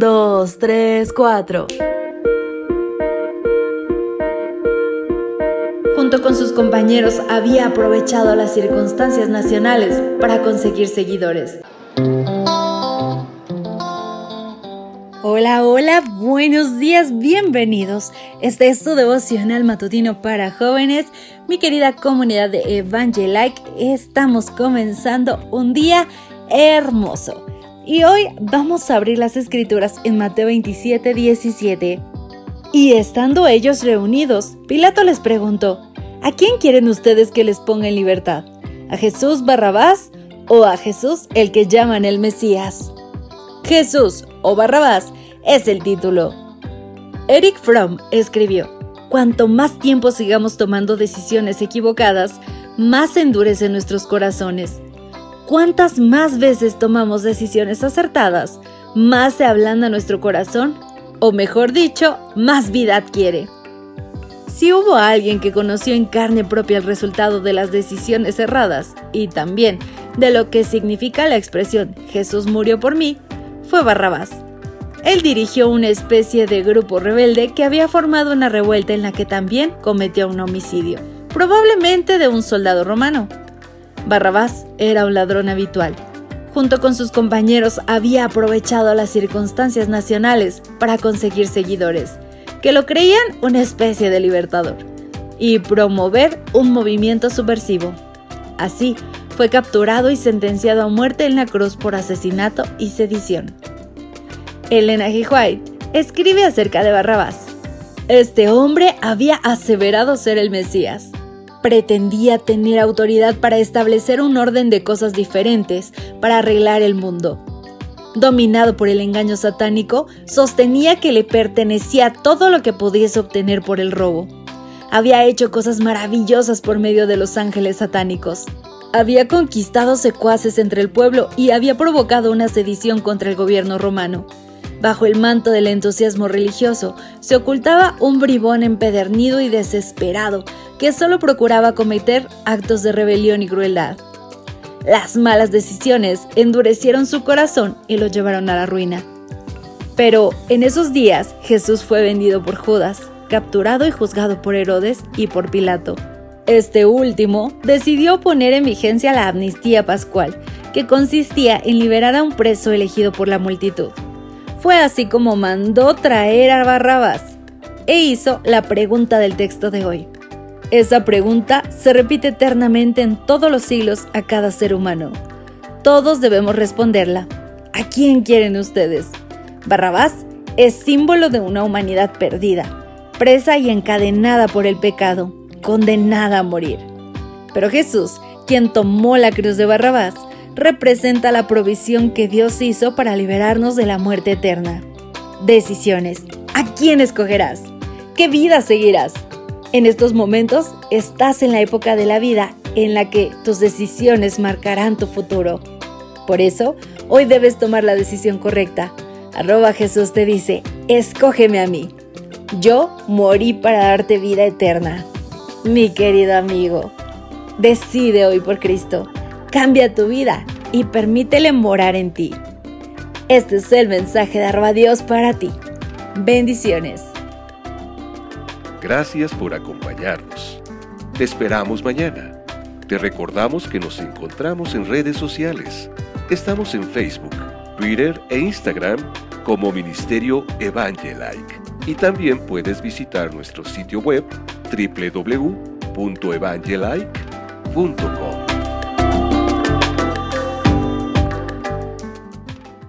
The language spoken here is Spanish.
2, 3, 4. Junto con sus compañeros había aprovechado las circunstancias nacionales para conseguir seguidores. Hola, hola, buenos días, bienvenidos. Este es tu devocional matutino para jóvenes. Mi querida comunidad de Evangelike, estamos comenzando un día hermoso. Y hoy vamos a abrir las escrituras en Mateo 27, 17. Y estando ellos reunidos, Pilato les preguntó, ¿a quién quieren ustedes que les ponga en libertad? ¿A Jesús Barrabás o a Jesús el que llaman el Mesías? Jesús o Barrabás es el título. Eric Fromm escribió, Cuanto más tiempo sigamos tomando decisiones equivocadas, más endurecen nuestros corazones. Cuantas más veces tomamos decisiones acertadas, más se ablanda nuestro corazón, o mejor dicho, más vida adquiere. Si hubo alguien que conoció en carne propia el resultado de las decisiones erradas y también de lo que significa la expresión Jesús murió por mí, fue Barrabás. Él dirigió una especie de grupo rebelde que había formado una revuelta en la que también cometió un homicidio, probablemente de un soldado romano. Barrabás era un ladrón habitual. Junto con sus compañeros había aprovechado las circunstancias nacionales para conseguir seguidores, que lo creían una especie de libertador, y promover un movimiento subversivo. Así, fue capturado y sentenciado a muerte en la cruz por asesinato y sedición. Elena G. White escribe acerca de Barrabás. Este hombre había aseverado ser el Mesías. Pretendía tener autoridad para establecer un orden de cosas diferentes para arreglar el mundo. Dominado por el engaño satánico, sostenía que le pertenecía todo lo que pudiese obtener por el robo. Había hecho cosas maravillosas por medio de los ángeles satánicos. Había conquistado secuaces entre el pueblo y había provocado una sedición contra el gobierno romano. Bajo el manto del entusiasmo religioso se ocultaba un bribón empedernido y desesperado que solo procuraba cometer actos de rebelión y crueldad. Las malas decisiones endurecieron su corazón y lo llevaron a la ruina. Pero en esos días Jesús fue vendido por Judas, capturado y juzgado por Herodes y por Pilato. Este último decidió poner en vigencia la amnistía pascual, que consistía en liberar a un preso elegido por la multitud. Fue así como mandó traer a Barrabás e hizo la pregunta del texto de hoy. Esa pregunta se repite eternamente en todos los siglos a cada ser humano. Todos debemos responderla. ¿A quién quieren ustedes? Barrabás es símbolo de una humanidad perdida, presa y encadenada por el pecado, condenada a morir. Pero Jesús, quien tomó la cruz de Barrabás, representa la provisión que Dios hizo para liberarnos de la muerte eterna. Decisiones. ¿A quién escogerás? ¿Qué vida seguirás? En estos momentos estás en la época de la vida en la que tus decisiones marcarán tu futuro. Por eso, hoy debes tomar la decisión correcta. Arroba Jesús te dice, escógeme a mí. Yo morí para darte vida eterna. Mi querido amigo, decide hoy por Cristo. Cambia tu vida y permítele morar en ti. Este es el mensaje de Arba Dios para ti. Bendiciones. Gracias por acompañarnos. Te esperamos mañana. Te recordamos que nos encontramos en redes sociales. Estamos en Facebook, Twitter e Instagram como Ministerio Evangelike. Y también puedes visitar nuestro sitio web www.evangelike.com.